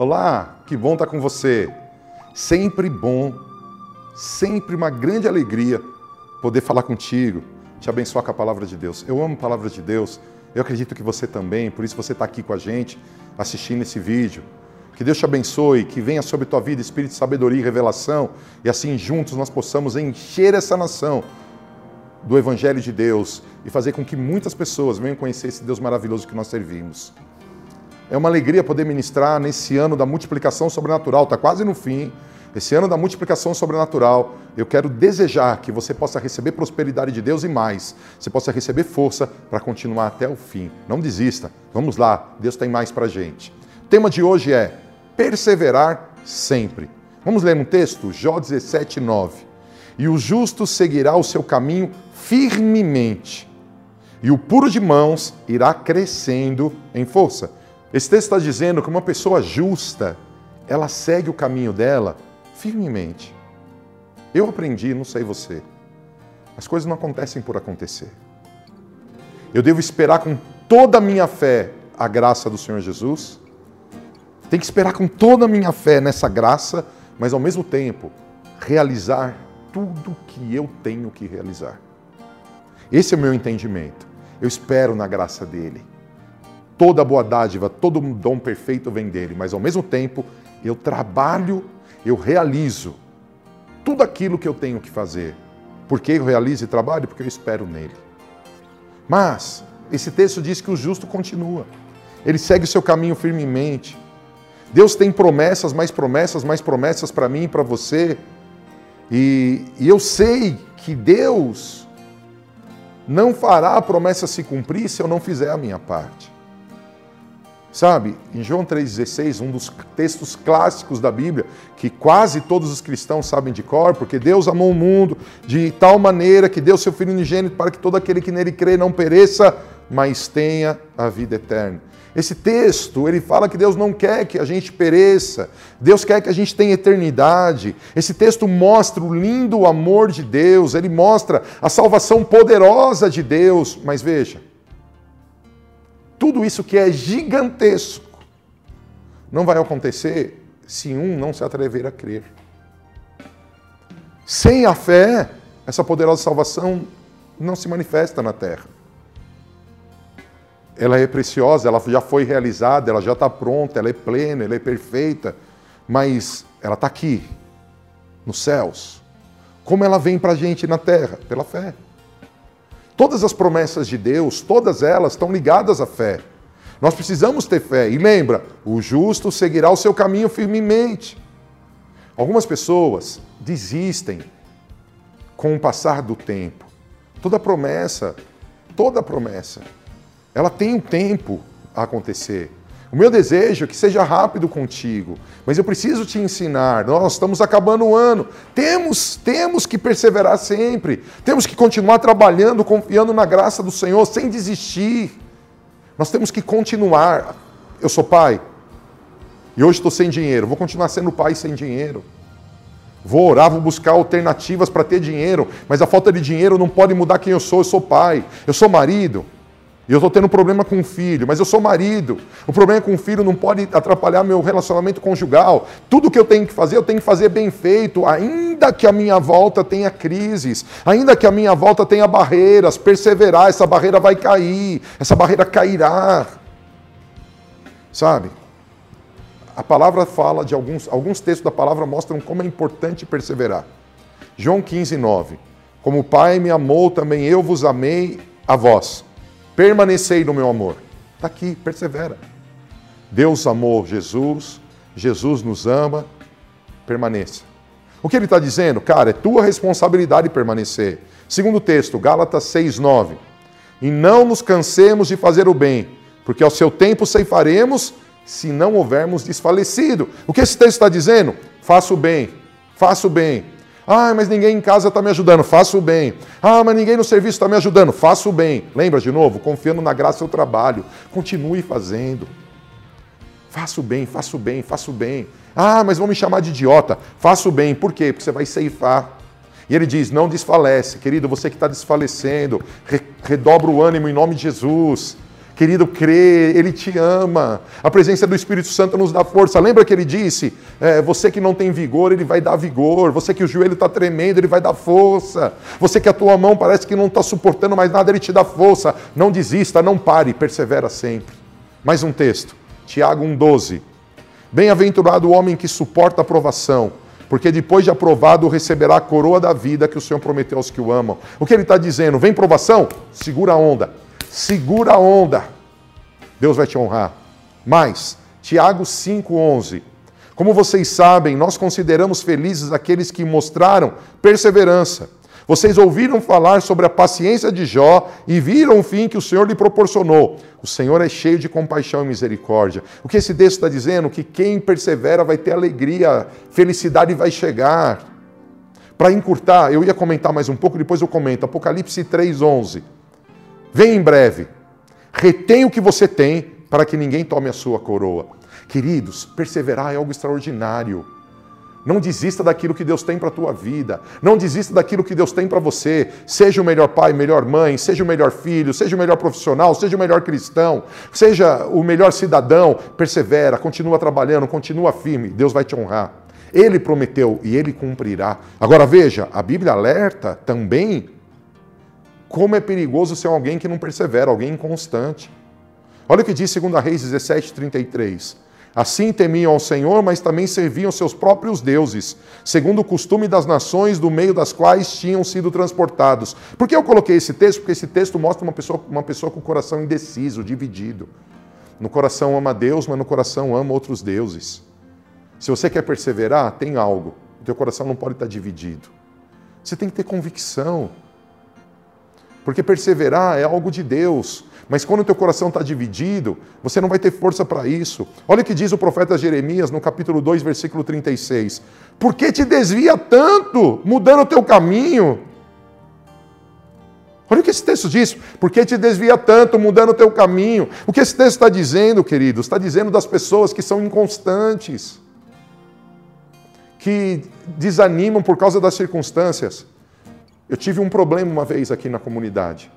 Olá, que bom estar com você. Sempre bom, sempre uma grande alegria poder falar contigo, te abençoar com a palavra de Deus. Eu amo a palavra de Deus, eu acredito que você também, por isso você está aqui com a gente, assistindo esse vídeo. Que Deus te abençoe, que venha sobre tua vida espírito de sabedoria e revelação, e assim juntos nós possamos encher essa nação do Evangelho de Deus e fazer com que muitas pessoas venham conhecer esse Deus maravilhoso que nós servimos. É uma alegria poder ministrar nesse ano da multiplicação sobrenatural, está quase no fim. Esse ano da multiplicação sobrenatural, eu quero desejar que você possa receber prosperidade de Deus e mais. Você possa receber força para continuar até o fim. Não desista. Vamos lá, Deus tem mais para gente. O tema de hoje é perseverar sempre. Vamos ler um texto? Jó 17, 9. E o justo seguirá o seu caminho firmemente, e o puro de mãos irá crescendo em força. Esse texto está dizendo que uma pessoa justa, ela segue o caminho dela firmemente. Eu aprendi, não sei você, as coisas não acontecem por acontecer. Eu devo esperar com toda a minha fé a graça do Senhor Jesus. Tem que esperar com toda a minha fé nessa graça, mas ao mesmo tempo realizar tudo que eu tenho que realizar. Esse é o meu entendimento. Eu espero na graça dele. Toda boa dádiva, todo dom perfeito vem dele, mas ao mesmo tempo eu trabalho, eu realizo tudo aquilo que eu tenho que fazer. Por que eu realizo e trabalho? Porque eu espero nele. Mas esse texto diz que o justo continua. Ele segue o seu caminho firmemente. Deus tem promessas, mais promessas, mais promessas para mim e para você. E, e eu sei que Deus não fará a promessa se cumprir se eu não fizer a minha parte. Sabe, em João 3,16, um dos textos clássicos da Bíblia, que quase todos os cristãos sabem de cor, porque Deus amou o mundo de tal maneira que deu seu Filho unigênito para que todo aquele que nele crê não pereça, mas tenha a vida eterna. Esse texto, ele fala que Deus não quer que a gente pereça, Deus quer que a gente tenha eternidade. Esse texto mostra o lindo amor de Deus, ele mostra a salvação poderosa de Deus, mas veja, tudo isso que é gigantesco não vai acontecer se um não se atrever a crer. Sem a fé, essa poderosa salvação não se manifesta na terra. Ela é preciosa, ela já foi realizada, ela já está pronta, ela é plena, ela é perfeita, mas ela está aqui, nos céus. Como ela vem para a gente na terra? Pela fé. Todas as promessas de Deus, todas elas estão ligadas à fé. Nós precisamos ter fé. E lembra, o justo seguirá o seu caminho firmemente. Algumas pessoas desistem com o passar do tempo. Toda promessa, toda promessa, ela tem um tempo a acontecer. O meu desejo é que seja rápido contigo, mas eu preciso te ensinar. Nós estamos acabando o ano. Temos, temos que perseverar sempre. Temos que continuar trabalhando, confiando na graça do Senhor, sem desistir. Nós temos que continuar. Eu sou pai e hoje estou sem dinheiro. Vou continuar sendo pai sem dinheiro. Vou orar, vou buscar alternativas para ter dinheiro, mas a falta de dinheiro não pode mudar quem eu sou. Eu sou pai, eu sou marido. E eu estou tendo problema com o filho, mas eu sou marido. O problema com o filho não pode atrapalhar meu relacionamento conjugal. Tudo que eu tenho que fazer, eu tenho que fazer bem feito, ainda que a minha volta tenha crises, ainda que a minha volta tenha barreiras, perseverar, essa barreira vai cair, essa barreira cairá. Sabe? A palavra fala de alguns, alguns textos da palavra mostram como é importante perseverar. João 15, 9. Como o Pai me amou, também eu vos amei a vós Permanecei no meu amor. Está aqui, persevera. Deus amou Jesus, Jesus nos ama, permaneça. O que ele está dizendo? Cara, é tua responsabilidade permanecer. Segundo texto, Gálatas 6,9. E não nos cansemos de fazer o bem, porque ao seu tempo ceifaremos, se não houvermos desfalecido. O que esse texto está dizendo? Faça o bem, faça o bem, ah, mas ninguém em casa está me ajudando, faço o bem. Ah, mas ninguém no serviço está me ajudando, faço o bem. Lembra de novo? Confiando na graça do trabalho. Continue fazendo. Faça o bem, faça o bem, faça o bem. Ah, mas vão me chamar de idiota. Faça o bem. Por quê? Porque você vai ceifar. E ele diz: não desfalece. Querido, você que está desfalecendo, redobra o ânimo em nome de Jesus. Querido, crê, Ele te ama. A presença do Espírito Santo nos dá força. Lembra que ele disse: é, você que não tem vigor, Ele vai dar vigor. Você que o joelho está tremendo, Ele vai dar força. Você que a tua mão parece que não está suportando mais nada, Ele te dá força. Não desista, não pare, persevera sempre. Mais um texto, Tiago 1,12. Bem-aventurado o homem que suporta a provação porque depois de aprovado receberá a coroa da vida que o Senhor prometeu aos que o amam. O que ele está dizendo? Vem provação? Segura a onda. Segura a onda. Deus vai te honrar. Mais, Tiago 5,11. Como vocês sabem, nós consideramos felizes aqueles que mostraram perseverança. Vocês ouviram falar sobre a paciência de Jó e viram o fim que o Senhor lhe proporcionou. O Senhor é cheio de compaixão e misericórdia. O que esse texto está dizendo? Que quem persevera vai ter alegria, felicidade vai chegar. Para encurtar, eu ia comentar mais um pouco, depois eu comento. Apocalipse 3,11. Vem em breve. Retém o que você tem para que ninguém tome a sua coroa. Queridos, perseverar é algo extraordinário. Não desista daquilo que Deus tem para a tua vida. Não desista daquilo que Deus tem para você. Seja o melhor pai, melhor mãe, seja o melhor filho, seja o melhor profissional, seja o melhor cristão, seja o melhor cidadão. Persevera, continua trabalhando, continua firme. Deus vai te honrar. Ele prometeu e ele cumprirá. Agora veja, a Bíblia alerta também como é perigoso ser alguém que não persevera, alguém inconstante. Olha o que diz 2 Reis 17, 33. Assim temiam ao Senhor, mas também serviam seus próprios deuses, segundo o costume das nações do meio das quais tinham sido transportados. Por que eu coloquei esse texto? Porque esse texto mostra uma pessoa, uma pessoa com o coração indeciso, dividido. No coração ama Deus, mas no coração ama outros deuses. Se você quer perseverar, tem algo. O teu coração não pode estar dividido. Você tem que ter convicção. Porque perseverar é algo de Deus. Mas quando o teu coração está dividido, você não vai ter força para isso. Olha o que diz o profeta Jeremias no capítulo 2, versículo 36. Por que te desvia tanto, mudando o teu caminho? Olha o que esse texto diz. Por que te desvia tanto, mudando o teu caminho? O que esse texto está dizendo, queridos? Está dizendo das pessoas que são inconstantes, que desanimam por causa das circunstâncias. Eu tive um problema uma vez aqui na comunidade.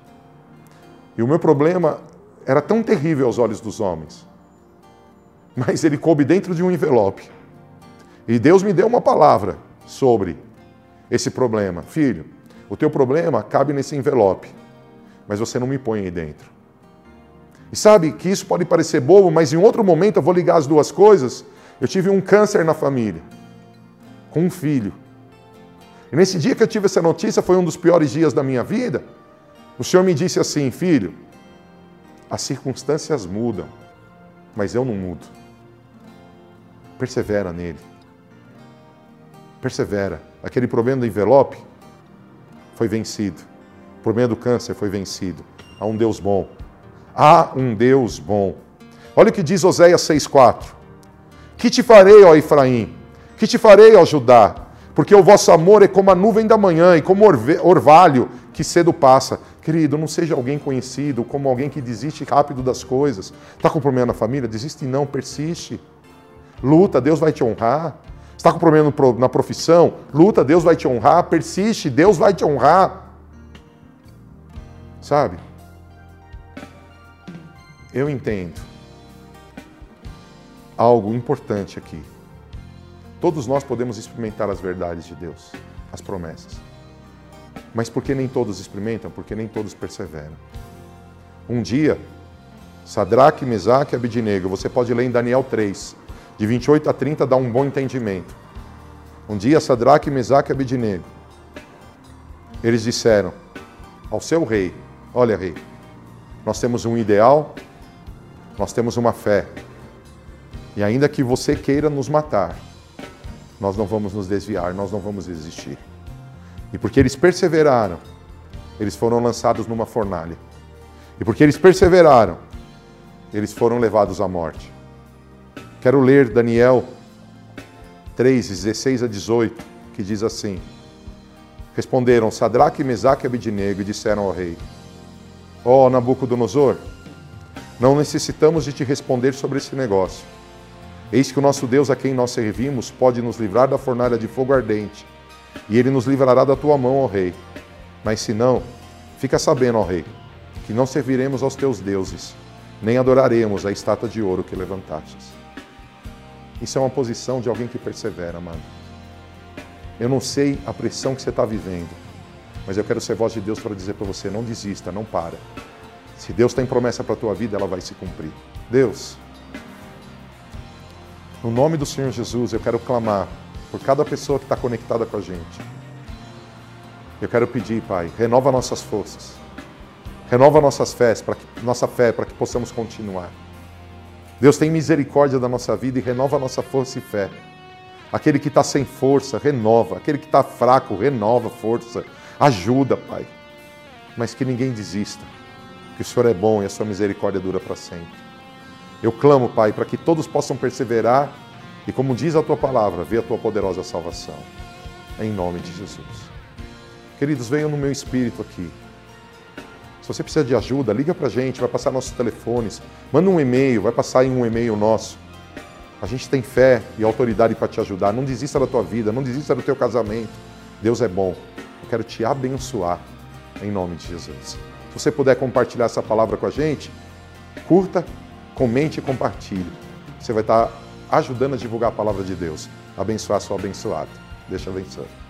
E o meu problema era tão terrível aos olhos dos homens. Mas ele coube dentro de um envelope. E Deus me deu uma palavra sobre esse problema. Filho, o teu problema cabe nesse envelope, mas você não me põe aí dentro. E sabe que isso pode parecer bobo, mas em outro momento eu vou ligar as duas coisas. Eu tive um câncer na família, com um filho. E nesse dia que eu tive essa notícia, foi um dos piores dias da minha vida. O Senhor me disse assim, filho, as circunstâncias mudam, mas eu não mudo. Persevera nele. Persevera. Aquele problema do envelope foi vencido. O problema do câncer foi vencido. Há um Deus bom. Há um Deus bom. Olha o que diz Oséias 6,4. Que te farei, ó Efraim? Que te farei, ó Judá? Porque o vosso amor é como a nuvem da manhã e como orvalho que cedo passa. Querido, não seja alguém conhecido como alguém que desiste rápido das coisas. Está com problema na família? Desiste não, persiste. Luta, Deus vai te honrar. Está com problema na profissão? Luta, Deus vai te honrar. Persiste, Deus vai te honrar. Sabe? Eu entendo algo importante aqui. Todos nós podemos experimentar as verdades de Deus, as promessas. Mas por que nem todos experimentam? Porque nem todos perseveram. Um dia, Sadraque, Mesaque e Abidinego, você pode ler em Daniel 3, de 28 a 30, dá um bom entendimento. Um dia, Sadraque, Mesaque e Abidinego, eles disseram ao seu rei, olha rei, nós temos um ideal, nós temos uma fé, e ainda que você queira nos matar, nós não vamos nos desviar, nós não vamos desistir. E porque eles perseveraram, eles foram lançados numa fornalha. E porque eles perseveraram, eles foram levados à morte. Quero ler Daniel 3, 16 a 18, que diz assim: Responderam Sadraque, Mesaque e Abidnego e disseram ao rei: Ó oh, Nabucodonosor, não necessitamos de te responder sobre esse negócio. Eis que o nosso Deus, a quem nós servimos, pode nos livrar da fornalha de fogo ardente e ele nos livrará da tua mão, ó rei. Mas se não, fica sabendo, ó rei, que não serviremos aos teus deuses, nem adoraremos a estátua de ouro que levantastes. Isso é uma posição de alguém que persevera, mano. Eu não sei a pressão que você está vivendo, mas eu quero ser voz de Deus para dizer para você: não desista, não para. Se Deus tem promessa para a tua vida, ela vai se cumprir. Deus, no nome do Senhor Jesus, eu quero clamar por cada pessoa que está conectada com a gente. Eu quero pedir, Pai, renova nossas forças, renova nossas fés, para que, nossa fé para que possamos continuar. Deus tem misericórdia da nossa vida e renova nossa força e fé. Aquele que está sem força, renova. Aquele que está fraco, renova força. Ajuda, Pai. Mas que ninguém desista. Que o Senhor é bom e a sua misericórdia dura para sempre. Eu clamo, Pai, para que todos possam perseverar e, como diz a tua palavra, ver a tua poderosa salvação. Em nome de Jesus. Queridos, venham no meu espírito aqui. Se você precisa de ajuda, liga para a gente, vai passar nossos telefones, manda um e-mail, vai passar em um e-mail nosso. A gente tem fé e autoridade para te ajudar. Não desista da tua vida, não desista do teu casamento. Deus é bom. Eu quero te abençoar em nome de Jesus. Se você puder compartilhar essa palavra com a gente, curta, comente e compartilhe. Você vai estar ajudando a divulgar a palavra de Deus. Abençoar seu abençoado. Deixa abençoar.